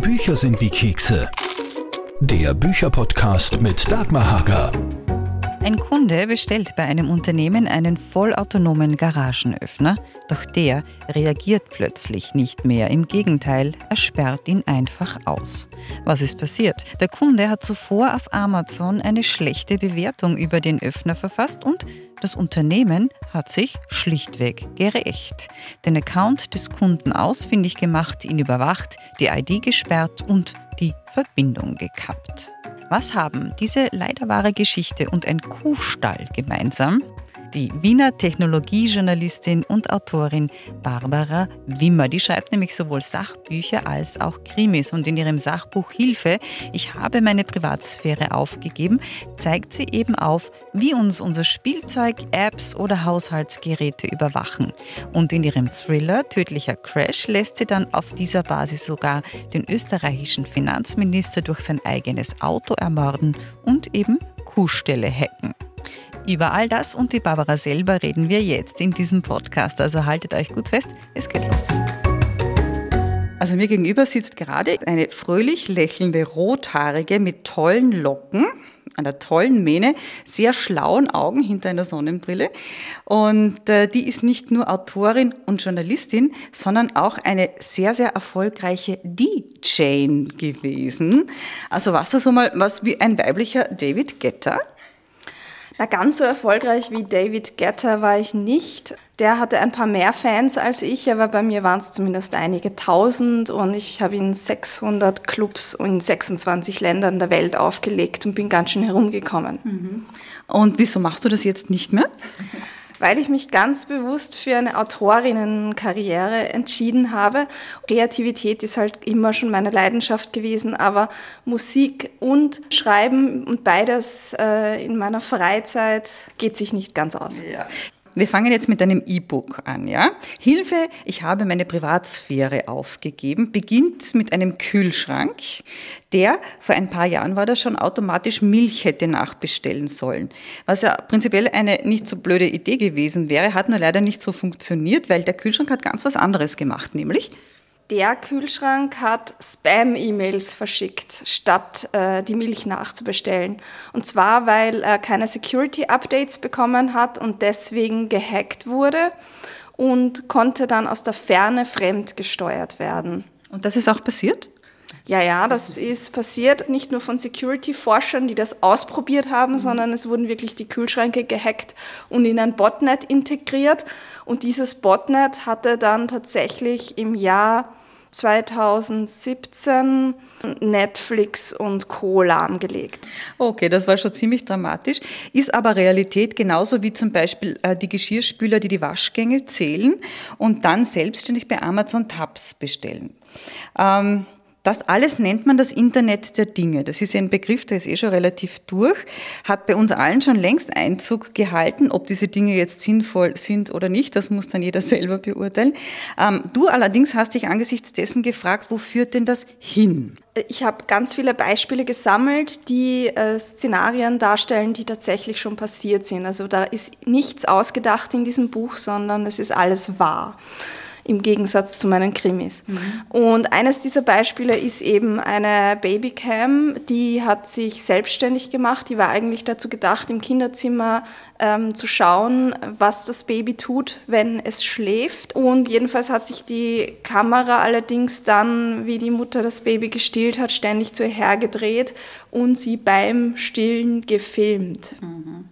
Bücher sind wie Kekse. Der Bücherpodcast mit Dagmar Hager. Ein Kunde bestellt bei einem Unternehmen einen vollautonomen Garagenöffner, doch der reagiert plötzlich nicht mehr. Im Gegenteil, er sperrt ihn einfach aus. Was ist passiert? Der Kunde hat zuvor auf Amazon eine schlechte Bewertung über den Öffner verfasst und das Unternehmen hat sich schlichtweg gerecht. Den Account des Kunden ausfindig gemacht, ihn überwacht, die ID gesperrt und die Verbindung gekappt. Was haben diese leider wahre Geschichte und ein Kuhstall gemeinsam? Die Wiener Technologiejournalistin und Autorin Barbara Wimmer. Die schreibt nämlich sowohl Sachbücher als auch Krimis. Und in ihrem Sachbuch Hilfe, ich habe meine Privatsphäre aufgegeben, zeigt sie eben auf, wie uns unser Spielzeug, Apps oder Haushaltsgeräte überwachen. Und in ihrem Thriller Tödlicher Crash lässt sie dann auf dieser Basis sogar den österreichischen Finanzminister durch sein eigenes Auto ermorden und eben Kuhstelle hacken. Über all das und die Barbara selber reden wir jetzt in diesem Podcast. Also haltet euch gut fest, es geht los. Also mir gegenüber sitzt gerade eine fröhlich lächelnde Rothaarige mit tollen Locken, einer tollen Mähne, sehr schlauen Augen hinter einer Sonnenbrille. Und äh, die ist nicht nur Autorin und Journalistin, sondern auch eine sehr, sehr erfolgreiche DJ gewesen. Also warst du so mal was wie ein weiblicher David Getter? Na, ganz so erfolgreich wie David Getter war ich nicht. Der hatte ein paar mehr Fans als ich, aber bei mir waren es zumindest einige tausend und ich habe in 600 Clubs in 26 Ländern der Welt aufgelegt und bin ganz schön herumgekommen. Und wieso machst du das jetzt nicht mehr? Weil ich mich ganz bewusst für eine Autorinnenkarriere entschieden habe. Kreativität ist halt immer schon meine Leidenschaft gewesen, aber Musik und Schreiben und beides äh, in meiner Freizeit geht sich nicht ganz aus. Ja. Wir fangen jetzt mit einem E-Book an, ja? Hilfe, ich habe meine Privatsphäre aufgegeben, beginnt mit einem Kühlschrank, der vor ein paar Jahren war das schon automatisch Milch hätte nachbestellen sollen. Was ja prinzipiell eine nicht so blöde Idee gewesen wäre, hat nur leider nicht so funktioniert, weil der Kühlschrank hat ganz was anderes gemacht, nämlich der Kühlschrank hat Spam-E-Mails verschickt, statt äh, die Milch nachzubestellen. Und zwar, weil er keine Security-Updates bekommen hat und deswegen gehackt wurde und konnte dann aus der Ferne fremdgesteuert werden. Und das ist auch passiert? Ja, ja, das ist passiert, nicht nur von Security-Forschern, die das ausprobiert haben, mhm. sondern es wurden wirklich die Kühlschränke gehackt und in ein Botnet integriert. Und dieses Botnet hatte dann tatsächlich im Jahr 2017 Netflix und Co. lahmgelegt. Okay, das war schon ziemlich dramatisch. Ist aber Realität genauso wie zum Beispiel äh, die Geschirrspüler, die die Waschgänge zählen und dann selbstständig bei Amazon Tabs bestellen. Ähm, das alles nennt man das Internet der Dinge. Das ist ein Begriff, der ist eh schon relativ durch, hat bei uns allen schon längst Einzug gehalten. Ob diese Dinge jetzt sinnvoll sind oder nicht, das muss dann jeder selber beurteilen. Ähm, du allerdings hast dich angesichts dessen gefragt, wo führt denn das hin? Ich habe ganz viele Beispiele gesammelt, die äh, Szenarien darstellen, die tatsächlich schon passiert sind. Also da ist nichts ausgedacht in diesem Buch, sondern es ist alles wahr im Gegensatz zu meinen Krimis. Mhm. Und eines dieser Beispiele ist eben eine Babycam, die hat sich selbstständig gemacht. Die war eigentlich dazu gedacht, im Kinderzimmer ähm, zu schauen, was das Baby tut, wenn es schläft. Und jedenfalls hat sich die Kamera allerdings dann, wie die Mutter das Baby gestillt hat, ständig zu ihr hergedreht und sie beim Stillen gefilmt. Mhm.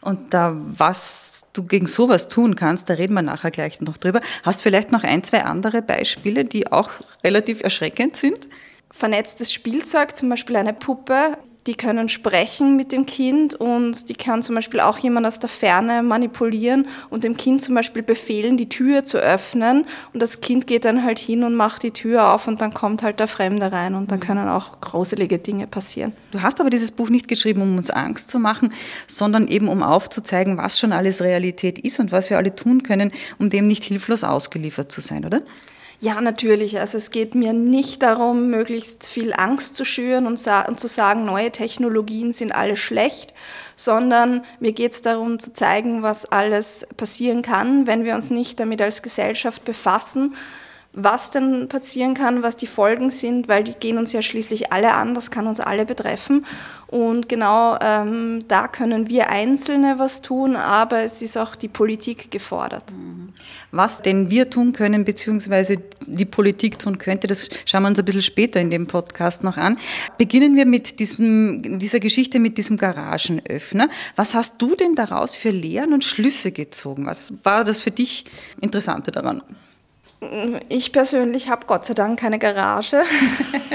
Und da was du gegen sowas tun kannst, da reden wir nachher gleich noch drüber. Hast vielleicht noch ein, zwei andere Beispiele, die auch relativ erschreckend sind? Vernetztes Spielzeug, zum Beispiel eine Puppe, die können sprechen mit dem Kind und die kann zum Beispiel auch jemand aus der Ferne manipulieren und dem Kind zum Beispiel befehlen, die Tür zu öffnen und das Kind geht dann halt hin und macht die Tür auf und dann kommt halt der Fremde rein und da mhm. können auch gruselige Dinge passieren. Du hast aber dieses Buch nicht geschrieben, um uns Angst zu machen, sondern eben um aufzuzeigen, was schon alles Realität ist und was wir alle tun können, um dem nicht hilflos ausgeliefert zu sein, oder? Ja, natürlich. Also es geht mir nicht darum, möglichst viel Angst zu schüren und, zu sagen, neue Technologien sind alle schlecht, sondern mir geht es darum zu zeigen, was alles passieren kann, wenn wir uns nicht damit als Gesellschaft befassen was denn passieren kann, was die Folgen sind, weil die gehen uns ja schließlich alle an, das kann uns alle betreffen. Und genau ähm, da können wir Einzelne was tun, aber es ist auch die Politik gefordert. Was denn wir tun können, beziehungsweise die Politik tun könnte, das schauen wir uns ein bisschen später in dem Podcast noch an. Beginnen wir mit diesem, dieser Geschichte mit diesem Garagenöffner. Was hast du denn daraus für Lehren und Schlüsse gezogen? Was war das für dich Interessante daran? Ich persönlich habe Gott sei Dank keine Garage,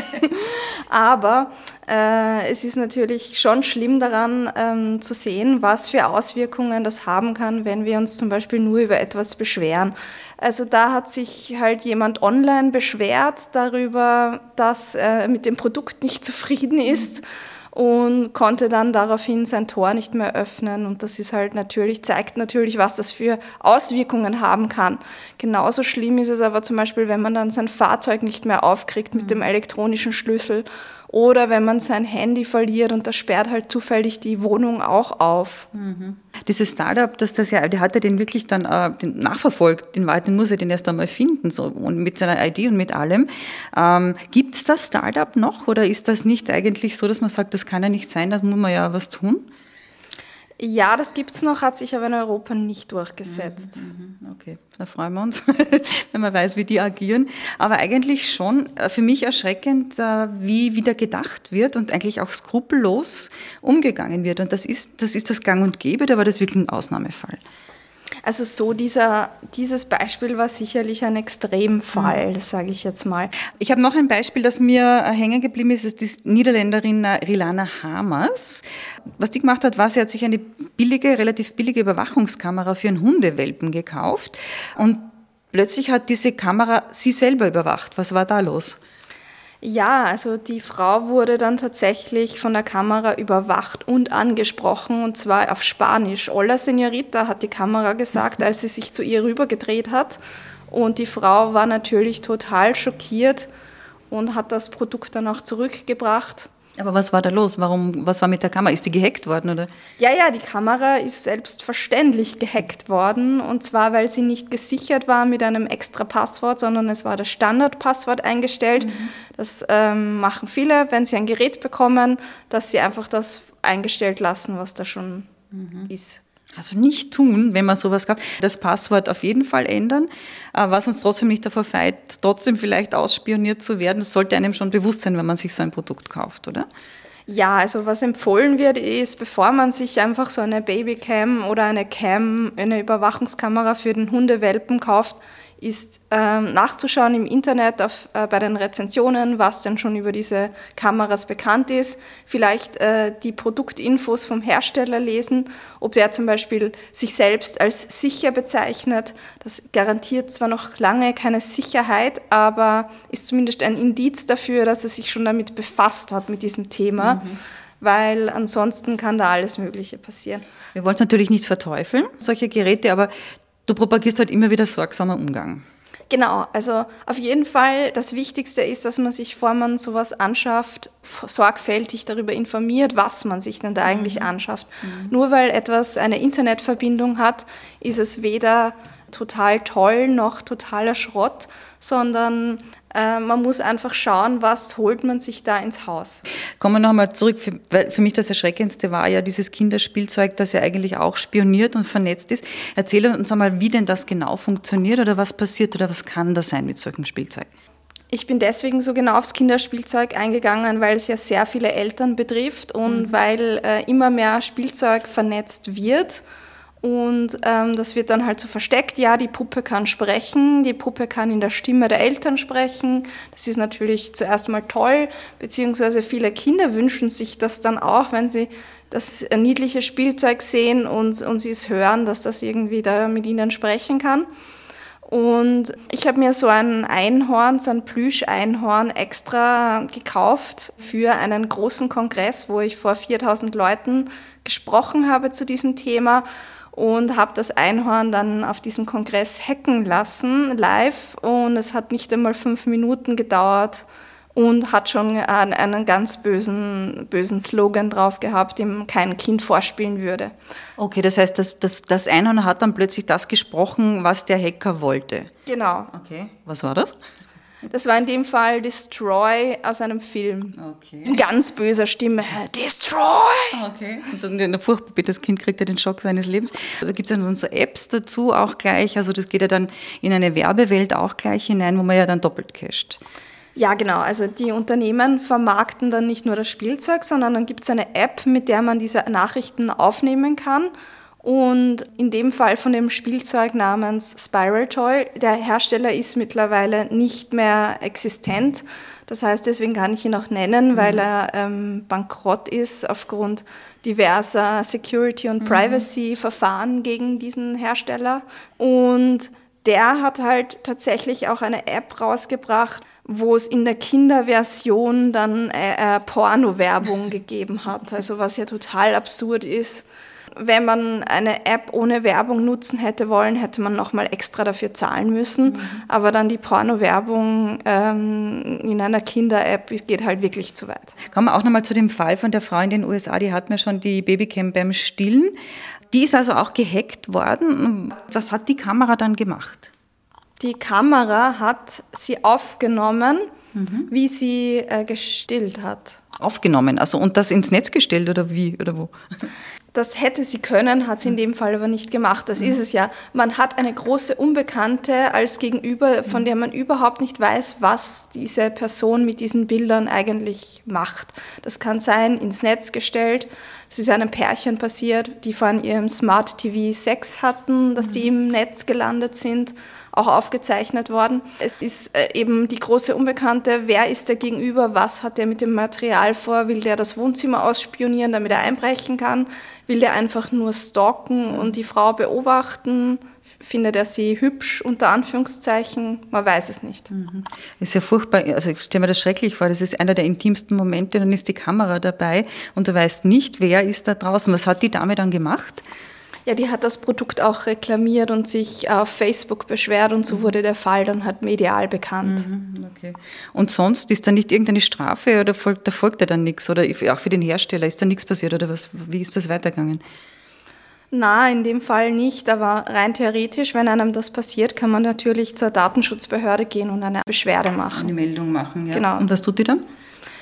aber äh, es ist natürlich schon schlimm daran ähm, zu sehen, was für Auswirkungen das haben kann, wenn wir uns zum Beispiel nur über etwas beschweren. Also da hat sich halt jemand online beschwert darüber, dass er mit dem Produkt nicht zufrieden ist. Mhm und konnte dann daraufhin sein Tor nicht mehr öffnen. Und das ist halt natürlich, zeigt natürlich, was das für Auswirkungen haben kann. Genauso schlimm ist es aber zum Beispiel, wenn man dann sein Fahrzeug nicht mehr aufkriegt mit dem elektronischen Schlüssel oder wenn man sein Handy verliert und das sperrt halt zufällig die Wohnung auch auf. Mhm. Dieses Startup, das das ja, der hat ja den wirklich dann äh, den nachverfolgt, den weiteren muss er den erst einmal finden, so und mit seiner ID und mit allem. Ähm, Gibt es das Startup noch oder ist das nicht eigentlich so, dass man sagt, das kann ja nicht sein, da muss man ja was tun? Ja, das gibt es noch, hat sich aber in Europa nicht durchgesetzt. Mhm, mhm, okay, da freuen wir uns, wenn man weiß, wie die agieren. Aber eigentlich schon äh, für mich erschreckend, äh, wie wieder gedacht wird und eigentlich auch skrupellos umgegangen wird. Und das ist das, ist das Gang und Gäbe, da war das wirklich ein Ausnahmefall. Also so dieser, dieses Beispiel war sicherlich ein Extremfall, mhm. sage ich jetzt mal. Ich habe noch ein Beispiel, das mir hängen geblieben ist, ist die Niederländerin Rilana Hamers. Was die gemacht hat, war, sie hat sich eine billige, relativ billige Überwachungskamera für einen Hundewelpen gekauft und plötzlich hat diese Kamera sie selber überwacht. Was war da los? Ja, also die Frau wurde dann tatsächlich von der Kamera überwacht und angesprochen und zwar auf Spanisch. Hola Señorita hat die Kamera gesagt, als sie sich zu ihr rübergedreht hat. Und die Frau war natürlich total schockiert und hat das Produkt dann auch zurückgebracht. Aber was war da los? Warum, was war mit der Kamera? Ist die gehackt worden, oder? Ja, ja, die Kamera ist selbstverständlich gehackt worden. Und zwar, weil sie nicht gesichert war mit einem extra Passwort, sondern es war das Standardpasswort eingestellt. Mhm. Das ähm, machen viele, wenn sie ein Gerät bekommen, dass sie einfach das eingestellt lassen, was da schon mhm. ist. Also nicht tun, wenn man sowas kauft. Das Passwort auf jeden Fall ändern, äh, was uns trotzdem nicht davor feit, trotzdem vielleicht ausspioniert zu werden. Das sollte einem schon bewusst sein, wenn man sich so ein Produkt kauft, oder? Ja, also was empfohlen wird, ist, bevor man sich einfach so eine Babycam oder eine Cam, eine Überwachungskamera für den Hundewelpen kauft, ist ähm, nachzuschauen im Internet auf, äh, bei den Rezensionen, was denn schon über diese Kameras bekannt ist. Vielleicht äh, die Produktinfos vom Hersteller lesen, ob der zum Beispiel sich selbst als sicher bezeichnet. Das garantiert zwar noch lange keine Sicherheit, aber ist zumindest ein Indiz dafür, dass er sich schon damit befasst hat, mit diesem Thema. Mhm weil ansonsten kann da alles Mögliche passieren. Wir wollen es natürlich nicht verteufeln, solche Geräte, aber du propagierst halt immer wieder sorgsamer Umgang. Genau, also auf jeden Fall das Wichtigste ist, dass man sich, vor man sowas anschafft, sorgfältig darüber informiert, was man sich denn da eigentlich mhm. anschafft. Mhm. Nur weil etwas eine Internetverbindung hat, ist es weder total toll noch totaler Schrott, sondern äh, man muss einfach schauen, was holt man sich da ins Haus. Kommen wir nochmal zurück, für, weil für mich das Erschreckendste war ja dieses Kinderspielzeug, das ja eigentlich auch spioniert und vernetzt ist. Erzähle uns einmal, wie denn das genau funktioniert oder was passiert oder was kann das sein mit solchem Spielzeug? Ich bin deswegen so genau aufs Kinderspielzeug eingegangen, weil es ja sehr viele Eltern betrifft und mhm. weil äh, immer mehr Spielzeug vernetzt wird und ähm, das wird dann halt so versteckt, ja, die Puppe kann sprechen, die Puppe kann in der Stimme der Eltern sprechen. Das ist natürlich zuerst mal toll, beziehungsweise viele Kinder wünschen sich das dann auch, wenn sie das niedliche Spielzeug sehen und, und sie es hören, dass das irgendwie da mit ihnen sprechen kann. Und ich habe mir so ein Einhorn, so ein Plüsch-Einhorn extra gekauft für einen großen Kongress, wo ich vor 4000 Leuten gesprochen habe zu diesem Thema und habe das Einhorn dann auf diesem Kongress hacken lassen, live. Und es hat nicht einmal fünf Minuten gedauert und hat schon einen ganz bösen, bösen Slogan drauf gehabt, dem kein Kind vorspielen würde. Okay, das heißt, das, das, das Einhorn hat dann plötzlich das gesprochen, was der Hacker wollte. Genau. Okay, was war das? Das war in dem Fall Destroy aus einem Film. Okay. In ganz böser Stimme. Destroy! Okay. Und dann in der furchtbar das Kind kriegt ja den Schock seines Lebens. Also gibt es dann so Apps dazu auch gleich. Also das geht ja dann in eine Werbewelt auch gleich hinein, wo man ja dann doppelt casht. Ja, genau. Also die Unternehmen vermarkten dann nicht nur das Spielzeug, sondern dann gibt es eine App, mit der man diese Nachrichten aufnehmen kann. Und in dem Fall von dem Spielzeug namens Spiral Toy, der Hersteller ist mittlerweile nicht mehr existent. Das heißt, deswegen kann ich ihn auch nennen, mhm. weil er ähm, bankrott ist aufgrund diverser Security- und mhm. Privacy-Verfahren gegen diesen Hersteller. Und der hat halt tatsächlich auch eine App rausgebracht, wo es in der Kinderversion dann äh, äh, Porno-Werbung gegeben hat. Also was ja total absurd ist. Wenn man eine App ohne Werbung nutzen hätte wollen, hätte man nochmal extra dafür zahlen müssen. Mhm. Aber dann die Porno-Werbung ähm, in einer Kinder-App geht halt wirklich zu weit. Kommen wir auch nochmal zu dem Fall von der Frau in den USA, die hat mir schon die Babycam beim Stillen. Die ist also auch gehackt worden. Was hat die Kamera dann gemacht? Die Kamera hat sie aufgenommen, mhm. wie sie äh, gestillt hat. Aufgenommen, also und das ins Netz gestellt oder wie oder wo? Das hätte sie können, hat sie in dem Fall aber nicht gemacht. Das mhm. ist es ja. Man hat eine große Unbekannte als Gegenüber, von der man überhaupt nicht weiß, was diese Person mit diesen Bildern eigentlich macht. Das kann sein, ins Netz gestellt. Es ist einem Pärchen passiert, die von ihrem Smart TV Sex hatten, dass die mhm. im Netz gelandet sind auch aufgezeichnet worden. Es ist äh, eben die große Unbekannte, wer ist der Gegenüber, was hat er mit dem Material vor, will der das Wohnzimmer ausspionieren, damit er einbrechen kann, will der einfach nur stalken und die Frau beobachten, findet er sie hübsch, unter Anführungszeichen, man weiß es nicht. Mhm. Ist ja furchtbar, also ich stelle mir das schrecklich vor, das ist einer der intimsten Momente, dann ist die Kamera dabei und du weißt nicht, wer ist da draußen. Was hat die Dame dann gemacht? Ja, die hat das Produkt auch reklamiert und sich auf Facebook beschwert und so mhm. wurde der Fall dann halt medial bekannt. Mhm, okay. Und sonst ist da nicht irgendeine Strafe oder folgt, da folgt da dann nichts oder auch für den Hersteller ist da nichts passiert oder was, wie ist das weitergegangen? Na, in dem Fall nicht, aber rein theoretisch, wenn einem das passiert, kann man natürlich zur Datenschutzbehörde gehen und eine Beschwerde machen. Eine Meldung machen, ja. Genau. Und was tut die dann?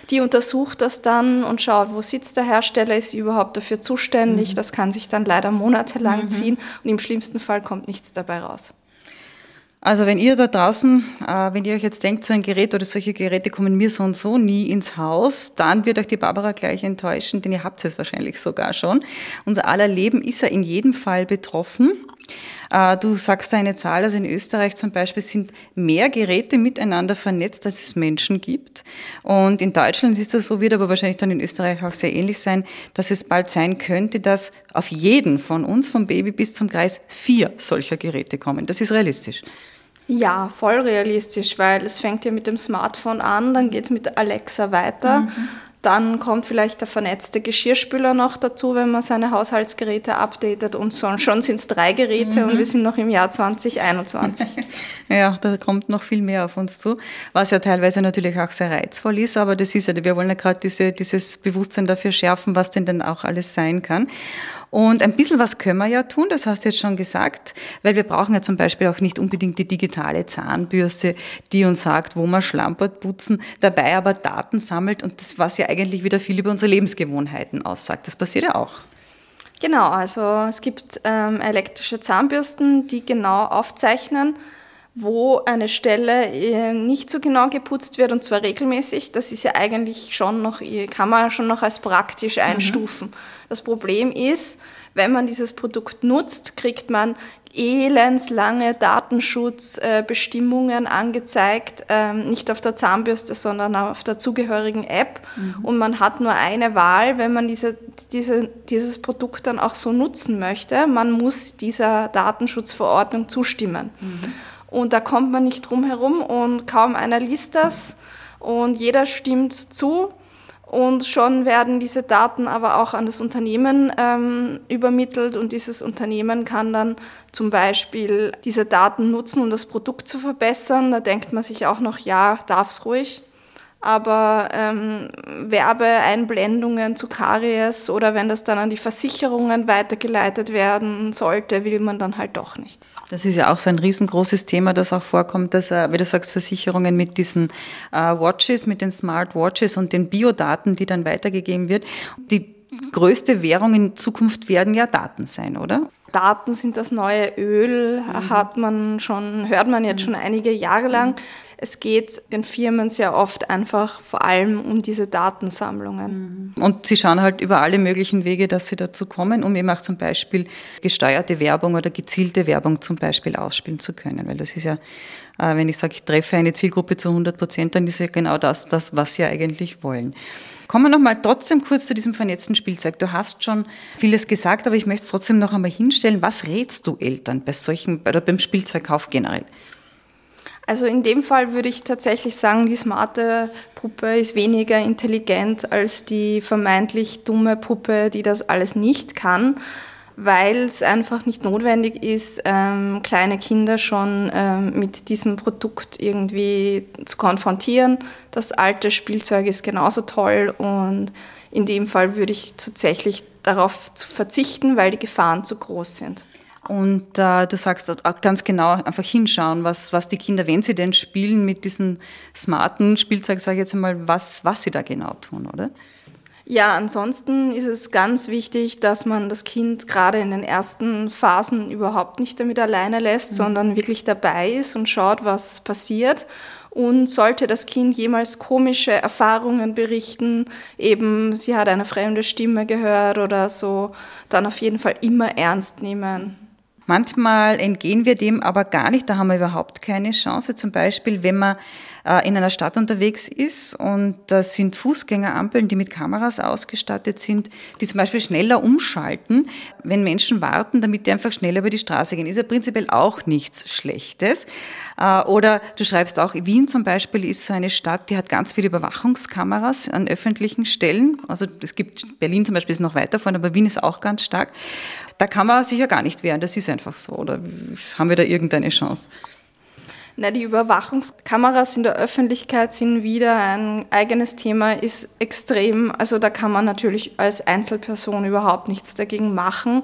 Die untersucht das dann und schaut, wo sitzt der Hersteller, ist sie überhaupt dafür zuständig. Mhm. Das kann sich dann leider monatelang mhm. ziehen und im schlimmsten Fall kommt nichts dabei raus. Also wenn ihr da draußen, äh, wenn ihr euch jetzt denkt, so ein Gerät oder solche Geräte kommen mir so und so nie ins Haus, dann wird euch die Barbara gleich enttäuschen, denn ihr habt es wahrscheinlich sogar schon. Unser aller Leben ist ja in jedem Fall betroffen. Äh, du sagst da eine Zahl, also in Österreich zum Beispiel sind mehr Geräte miteinander vernetzt, als es Menschen gibt. Und in Deutschland ist das so, wird aber wahrscheinlich dann in Österreich auch sehr ähnlich sein, dass es bald sein könnte, dass auf jeden von uns, vom Baby bis zum Kreis, vier solcher Geräte kommen. Das ist realistisch. Ja, voll realistisch, weil es fängt ja mit dem Smartphone an, dann geht es mit Alexa weiter. Mhm. Dann kommt vielleicht der vernetzte Geschirrspüler noch dazu, wenn man seine Haushaltsgeräte updatet und so. schon sind es drei Geräte mhm. und wir sind noch im Jahr 2021. ja, da kommt noch viel mehr auf uns zu, was ja teilweise natürlich auch sehr reizvoll ist, aber das ist ja, wir wollen ja gerade diese, dieses Bewusstsein dafür schärfen, was denn dann auch alles sein kann. Und ein bisschen was können wir ja tun, das hast du jetzt schon gesagt, weil wir brauchen ja zum Beispiel auch nicht unbedingt die digitale Zahnbürste, die uns sagt, wo man schlampert, putzen, dabei aber Daten sammelt und das, was ja eigentlich wieder viel über unsere Lebensgewohnheiten aussagt. Das passiert ja auch. Genau, also es gibt ähm, elektrische Zahnbürsten, die genau aufzeichnen, wo eine Stelle äh, nicht so genau geputzt wird und zwar regelmäßig. Das ist ja eigentlich schon noch, kann man schon noch als praktisch mhm. einstufen. Mhm. Das Problem ist, wenn man dieses Produkt nutzt, kriegt man elendslange Datenschutzbestimmungen angezeigt, ähm, nicht auf der Zahnbürste, sondern auf der zugehörigen App. Mhm. Und man hat nur eine Wahl, wenn man diese, diese, dieses Produkt dann auch so nutzen möchte. Man muss dieser Datenschutzverordnung zustimmen. Mhm. Und da kommt man nicht drum herum und kaum einer liest das und jeder stimmt zu. Und schon werden diese Daten aber auch an das Unternehmen ähm, übermittelt und dieses Unternehmen kann dann zum Beispiel diese Daten nutzen, um das Produkt zu verbessern. Da denkt man sich auch noch, ja, darf es ruhig. Aber ähm, Werbeeinblendungen zu Karies oder wenn das dann an die Versicherungen weitergeleitet werden sollte, will man dann halt doch nicht. Das ist ja auch so ein riesengroßes Thema, das auch vorkommt, dass, äh, wie du sagst, Versicherungen mit diesen äh, Watches, mit den Smart Watches und den Biodaten, die dann weitergegeben wird, die größte Währung in Zukunft werden ja Daten sein, oder? Daten sind das neue Öl, mhm. hat man schon, hört man jetzt schon einige Jahre lang. Es geht den Firmen sehr oft einfach vor allem um diese Datensammlungen. Mhm. Und sie schauen halt über alle möglichen Wege, dass sie dazu kommen, um eben auch zum Beispiel gesteuerte Werbung oder gezielte Werbung zum Beispiel ausspielen zu können. Weil das ist ja, äh, wenn ich sage, ich treffe eine Zielgruppe zu 100 Prozent, dann ist ja genau das, das was sie eigentlich wollen. Kommen wir nochmal trotzdem kurz zu diesem vernetzten Spielzeug. Du hast schon vieles gesagt, aber ich möchte es trotzdem noch einmal hinstellen. Was rätst du Eltern bei solchen, oder beim Spielzeugkauf generell? Also in dem Fall würde ich tatsächlich sagen, die smarte Puppe ist weniger intelligent als die vermeintlich dumme Puppe, die das alles nicht kann weil es einfach nicht notwendig ist, ähm, kleine Kinder schon ähm, mit diesem Produkt irgendwie zu konfrontieren. Das alte Spielzeug ist genauso toll und in dem Fall würde ich tatsächlich darauf verzichten, weil die Gefahren zu groß sind. Und äh, du sagst auch ganz genau, einfach hinschauen, was, was die Kinder, wenn sie denn spielen mit diesem smarten Spielzeug, sage ich jetzt einmal, was, was sie da genau tun, oder? Ja, ansonsten ist es ganz wichtig, dass man das Kind gerade in den ersten Phasen überhaupt nicht damit alleine lässt, mhm. sondern wirklich dabei ist und schaut, was passiert. Und sollte das Kind jemals komische Erfahrungen berichten, eben sie hat eine fremde Stimme gehört oder so, dann auf jeden Fall immer ernst nehmen. Manchmal entgehen wir dem aber gar nicht, da haben wir überhaupt keine Chance. Zum Beispiel, wenn man äh, in einer Stadt unterwegs ist und da sind Fußgängerampeln, die mit Kameras ausgestattet sind, die zum Beispiel schneller umschalten, wenn Menschen warten, damit die einfach schneller über die Straße gehen. Ist ja prinzipiell auch nichts Schlechtes. Äh, oder du schreibst auch, Wien zum Beispiel ist so eine Stadt, die hat ganz viele Überwachungskameras an öffentlichen Stellen. Also es gibt, Berlin zum Beispiel ist noch weiter vorne, aber Wien ist auch ganz stark. Da kann man sich ja gar nicht wehren, das ist einfach so. Oder haben wir da irgendeine Chance? Na, die Überwachungskameras in der Öffentlichkeit sind wieder ein eigenes Thema, ist extrem. Also da kann man natürlich als Einzelperson überhaupt nichts dagegen machen,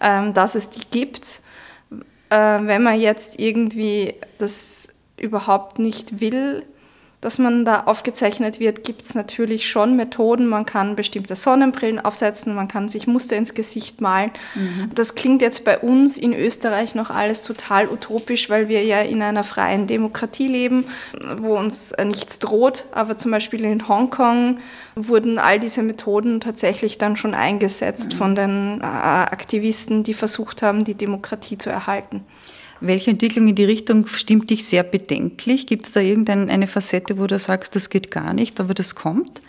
ähm, dass es die gibt. Äh, wenn man jetzt irgendwie das überhaupt nicht will, dass man da aufgezeichnet wird, gibt es natürlich schon Methoden. Man kann bestimmte Sonnenbrillen aufsetzen, man kann sich Muster ins Gesicht malen. Mhm. Das klingt jetzt bei uns in Österreich noch alles total utopisch, weil wir ja in einer freien Demokratie leben, wo uns nichts droht. Aber zum Beispiel in Hongkong wurden all diese Methoden tatsächlich dann schon eingesetzt mhm. von den äh, Aktivisten, die versucht haben, die Demokratie zu erhalten. Welche Entwicklung in die Richtung stimmt dich sehr bedenklich? Gibt es da irgendeine Facette, wo du sagst, das geht gar nicht, aber das kommt?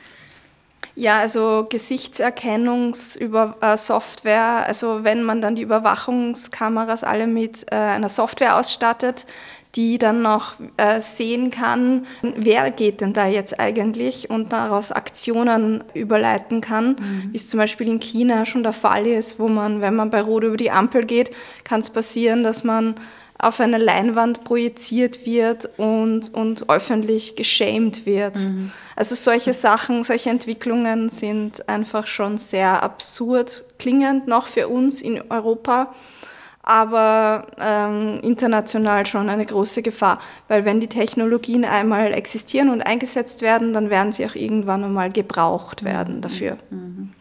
Ja, also Gesichtserkennungssoftware, also wenn man dann die Überwachungskameras alle mit äh, einer Software ausstattet, die dann noch äh, sehen kann, wer geht denn da jetzt eigentlich und daraus Aktionen überleiten kann, mhm. wie es zum Beispiel in China schon der Fall ist, wo man, wenn man bei Rot über die Ampel geht, kann es passieren, dass man auf eine Leinwand projiziert wird und, und öffentlich geschämt wird. Mhm. Also solche Sachen, solche Entwicklungen sind einfach schon sehr absurd klingend noch für uns in Europa, aber ähm, international schon eine große Gefahr, weil wenn die Technologien einmal existieren und eingesetzt werden, dann werden sie auch irgendwann einmal gebraucht werden dafür. Mhm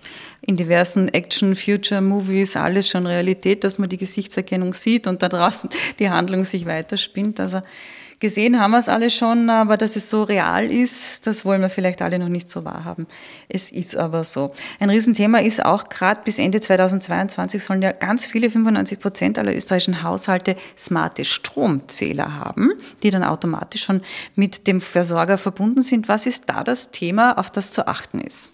in diversen Action-Future-Movies alles schon Realität, dass man die Gesichtserkennung sieht und da draußen die Handlung sich weiterspinnt. Also gesehen haben wir es alle schon, aber dass es so real ist, das wollen wir vielleicht alle noch nicht so wahrhaben. Es ist aber so. Ein Riesenthema ist auch gerade bis Ende 2022 sollen ja ganz viele, 95 Prozent aller österreichischen Haushalte smarte Stromzähler haben, die dann automatisch schon mit dem Versorger verbunden sind. Was ist da das Thema, auf das zu achten ist?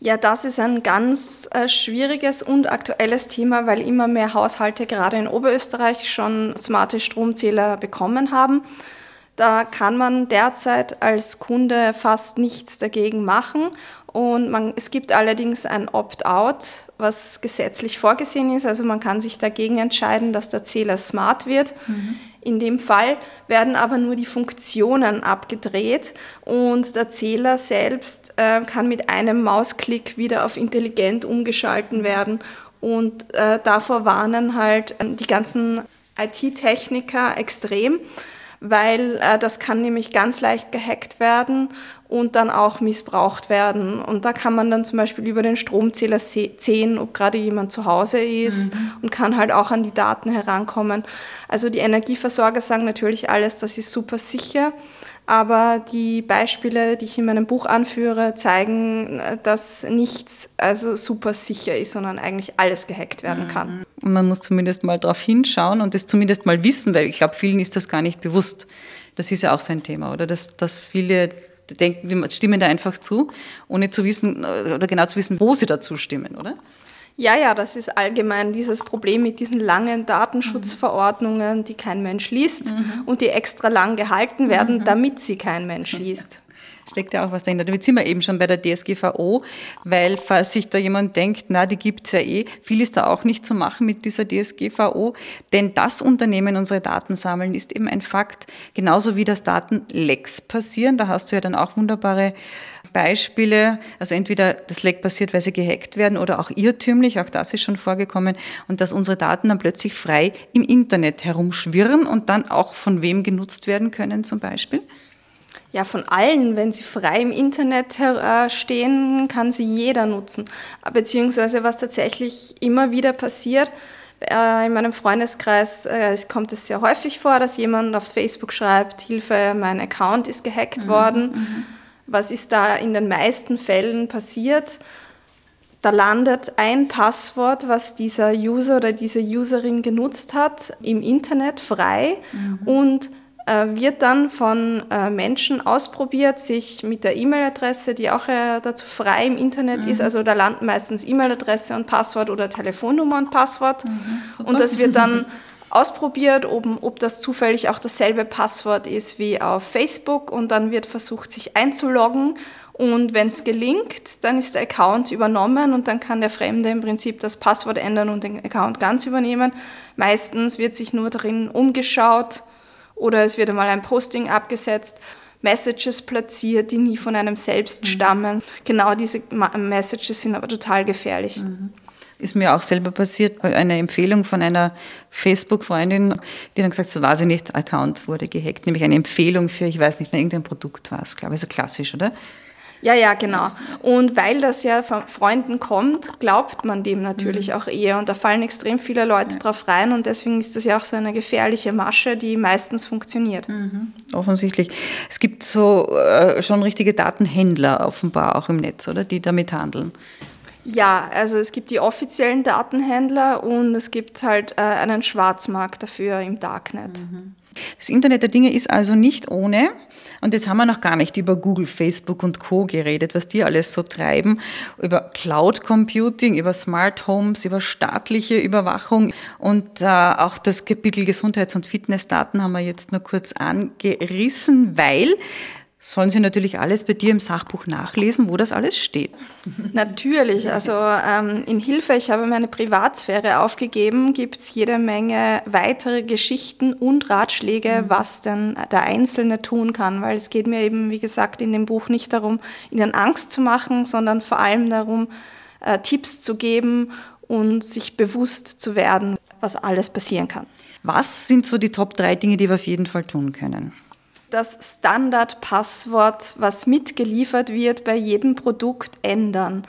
Ja, das ist ein ganz äh, schwieriges und aktuelles Thema, weil immer mehr Haushalte gerade in Oberösterreich schon smarte Stromzähler bekommen haben. Da kann man derzeit als Kunde fast nichts dagegen machen. Und man, es gibt allerdings ein Opt-out, was gesetzlich vorgesehen ist. Also man kann sich dagegen entscheiden, dass der Zähler smart wird. Mhm. In dem Fall werden aber nur die Funktionen abgedreht und der Zähler selbst äh, kann mit einem Mausklick wieder auf intelligent umgeschalten werden. Und äh, davor warnen halt äh, die ganzen IT-Techniker extrem, weil äh, das kann nämlich ganz leicht gehackt werden und dann auch missbraucht werden. Und da kann man dann zum Beispiel über den Stromzähler sehen, ob gerade jemand zu Hause ist mhm. und kann halt auch an die Daten herankommen. Also die Energieversorger sagen natürlich alles, das ist super sicher. Aber die Beispiele, die ich in meinem Buch anführe, zeigen, dass nichts also super sicher ist, sondern eigentlich alles gehackt werden kann. Und man muss zumindest mal darauf hinschauen und das zumindest mal wissen, weil ich glaube, vielen ist das gar nicht bewusst. Das ist ja auch so ein Thema, oder? Dass, dass viele denken, stimmen da einfach zu, ohne zu wissen oder genau zu wissen, wo sie dazu stimmen, oder? Ja, ja, das ist allgemein dieses Problem mit diesen langen Datenschutzverordnungen, die kein Mensch liest mhm. und die extra lang gehalten werden, mhm. damit sie kein Mensch liest steckt ja auch was dahinter. Damit sind wir eben schon bei der DSGVO, weil falls sich da jemand denkt, na, die gibt's ja eh, viel ist da auch nicht zu machen mit dieser DSGVO, denn das Unternehmen unsere Daten sammeln ist eben ein Fakt, genauso wie das Datenlecks passieren. Da hast du ja dann auch wunderbare Beispiele, also entweder das Leck passiert, weil sie gehackt werden oder auch irrtümlich, auch das ist schon vorgekommen, und dass unsere Daten dann plötzlich frei im Internet herumschwirren und dann auch von wem genutzt werden können zum Beispiel ja, von allen, wenn sie frei im Internet äh, stehen, kann sie jeder nutzen. Beziehungsweise was tatsächlich immer wieder passiert, äh, in meinem Freundeskreis äh, kommt es sehr häufig vor, dass jemand auf Facebook schreibt, Hilfe, mein Account ist gehackt mhm, worden. Mhm. Was ist da in den meisten Fällen passiert? Da landet ein Passwort, was dieser User oder diese Userin genutzt hat, im Internet frei mhm. und wird dann von äh, Menschen ausprobiert, sich mit der E-Mail-Adresse, die auch äh, dazu frei im Internet mhm. ist, also da landen meistens E-Mail-Adresse und Passwort oder Telefonnummer und Passwort. Mhm, und das wird dann ausprobiert, ob, ob das zufällig auch dasselbe Passwort ist wie auf Facebook und dann wird versucht, sich einzuloggen. Und wenn es gelingt, dann ist der Account übernommen und dann kann der Fremde im Prinzip das Passwort ändern und den Account ganz übernehmen. Meistens wird sich nur darin umgeschaut, oder es wird einmal ein Posting abgesetzt, Messages platziert, die nie von einem selbst mhm. stammen. Genau diese Messages sind aber total gefährlich. Mhm. Ist mir auch selber passiert, eine Empfehlung von einer Facebook-Freundin, die dann gesagt hat, so weiß ich nicht, Account wurde gehackt, nämlich eine Empfehlung für, ich weiß nicht mehr, irgendein Produkt war es, glaube ich, so klassisch, oder? Ja, ja, genau. Und weil das ja von Freunden kommt, glaubt man dem natürlich mhm. auch eher. Und da fallen extrem viele Leute ja. drauf rein. Und deswegen ist das ja auch so eine gefährliche Masche, die meistens funktioniert. Mhm. Offensichtlich. Es gibt so äh, schon richtige Datenhändler offenbar auch im Netz, oder? Die damit handeln. Ja, also es gibt die offiziellen Datenhändler und es gibt halt äh, einen Schwarzmarkt dafür im Darknet. Mhm. Das Internet der Dinge ist also nicht ohne. Und jetzt haben wir noch gar nicht über Google, Facebook und Co. geredet, was die alles so treiben. Über Cloud Computing, über Smart Homes, über staatliche Überwachung. Und äh, auch das Kapitel Gesundheits- und Fitnessdaten haben wir jetzt nur kurz angerissen, weil sollen Sie natürlich alles bei dir im Sachbuch nachlesen, wo das alles steht. Natürlich, also ähm, in Hilfe, ich habe meine Privatsphäre aufgegeben, gibt es jede Menge weitere Geschichten und Ratschläge, mhm. was denn der Einzelne tun kann, weil es geht mir eben, wie gesagt, in dem Buch nicht darum, ihnen Angst zu machen, sondern vor allem darum, äh, Tipps zu geben und sich bewusst zu werden, was alles passieren kann. Was sind so die Top drei Dinge, die wir auf jeden Fall tun können? Das Standardpasswort, was mitgeliefert wird, bei jedem Produkt ändern.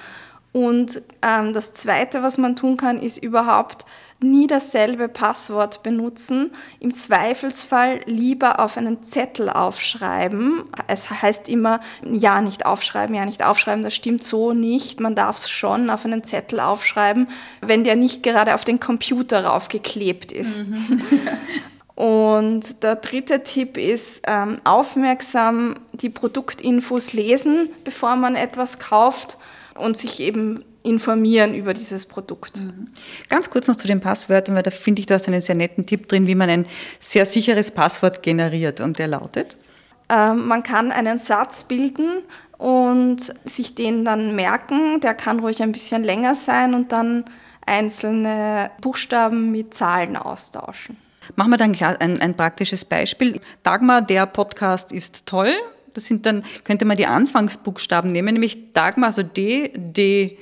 Und ähm, das Zweite, was man tun kann, ist überhaupt nie dasselbe Passwort benutzen. Im Zweifelsfall lieber auf einen Zettel aufschreiben. Es heißt immer, ja, nicht aufschreiben, ja, nicht aufschreiben. Das stimmt so nicht. Man darf es schon auf einen Zettel aufschreiben, wenn der nicht gerade auf den Computer raufgeklebt ist. Mhm. Und der dritte Tipp ist, ähm, aufmerksam die Produktinfos lesen, bevor man etwas kauft und sich eben informieren über dieses Produkt. Mhm. Ganz kurz noch zu den Passwörtern, weil da finde ich, du hast einen sehr netten Tipp drin, wie man ein sehr sicheres Passwort generiert und der lautet? Ähm, man kann einen Satz bilden und sich den dann merken. Der kann ruhig ein bisschen länger sein und dann einzelne Buchstaben mit Zahlen austauschen. Machen wir dann ein, ein praktisches Beispiel. Dagmar, der Podcast ist toll. Das sind dann, könnte man die Anfangsbuchstaben nehmen, nämlich Dagmar, also D, D,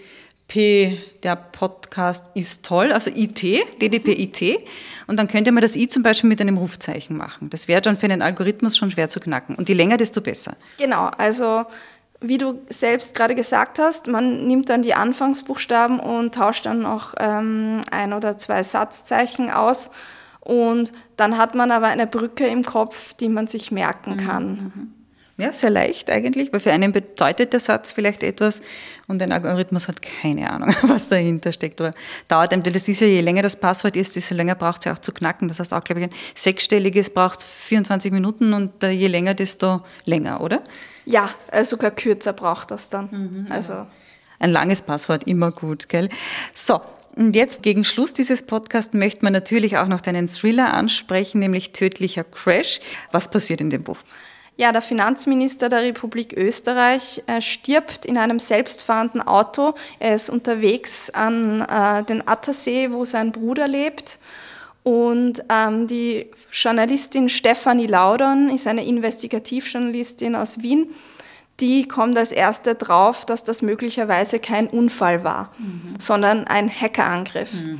P, der Podcast ist toll, also IT, DDP IT. Und dann könnte man das I zum Beispiel mit einem Rufzeichen machen. Das wäre dann für einen Algorithmus schon schwer zu knacken. Und je länger, desto besser. Genau, also wie du selbst gerade gesagt hast, man nimmt dann die Anfangsbuchstaben und tauscht dann noch ähm, ein oder zwei Satzzeichen aus. Und dann hat man aber eine Brücke im Kopf, die man sich merken mhm, kann. Mhm. Ja, sehr leicht eigentlich, weil für einen bedeutet der Satz vielleicht etwas und ein Algorithmus hat keine Ahnung, was dahinter steckt. Oder dauert einem, das ist ja, je länger das Passwort ist, desto länger braucht es ja auch zu knacken. Das heißt auch, glaube ich, ein sechsstelliges braucht 24 Minuten und äh, je länger, desto länger, oder? Ja, äh, sogar kürzer braucht das dann. Mhm, also. Ein langes Passwort, immer gut, gell? So, und jetzt gegen Schluss dieses Podcasts möchte man natürlich auch noch deinen Thriller ansprechen, nämlich Tödlicher Crash. Was passiert in dem Buch? Ja, der Finanzminister der Republik Österreich äh, stirbt in einem selbstfahrenden Auto. Er ist unterwegs an äh, den Attersee, wo sein Bruder lebt. Und ähm, die Journalistin Stefanie Laudern ist eine Investigativjournalistin aus Wien. Die kommt als erste drauf, dass das möglicherweise kein Unfall war, mhm. sondern ein Hackerangriff. Mhm.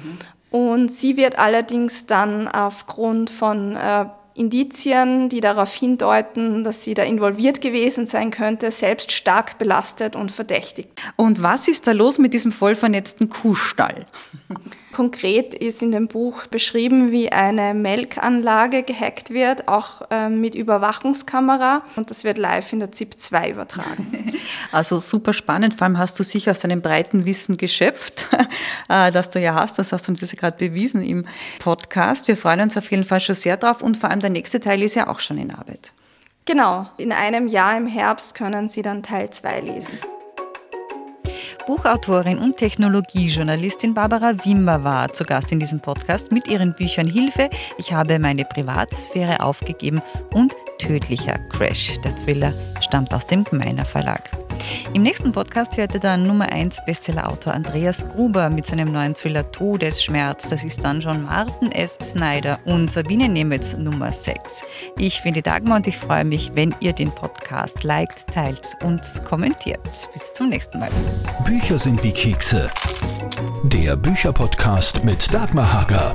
Und sie wird allerdings dann aufgrund von äh, Indizien, die darauf hindeuten, dass sie da involviert gewesen sein könnte, selbst stark belastet und verdächtigt. Und was ist da los mit diesem voll vernetzten Kuhstall? Konkret ist in dem Buch beschrieben, wie eine Melkanlage gehackt wird, auch äh, mit Überwachungskamera. Und das wird live in der ZIP 2 übertragen. Also super spannend. Vor allem hast du sicher aus deinem breiten Wissen geschöpft, äh, das du ja hast. Das hast du uns ja gerade bewiesen im Podcast. Wir freuen uns auf jeden Fall schon sehr drauf. Und vor allem der nächste Teil ist ja auch schon in Arbeit. Genau. In einem Jahr im Herbst können Sie dann Teil 2 lesen. Buchautorin und Technologiejournalistin Barbara Wimmer war zu Gast in diesem Podcast mit ihren Büchern Hilfe, ich habe meine Privatsphäre aufgegeben und Tödlicher Crash. Der Thriller stammt aus dem Gemeiner Verlag. Im nächsten Podcast hörte dann Nummer 1 Bestsellerautor Andreas Gruber mit seinem neuen Thriller Todesschmerz. Das ist dann schon Martin S. Snyder und Sabine Nemetz Nummer 6. Ich bin die Dagmar und ich freue mich, wenn ihr den Podcast liked, teilt und kommentiert. Bis zum nächsten Mal. Bücher sind wie Kekse. Der Bücherpodcast mit Dagmar Hager.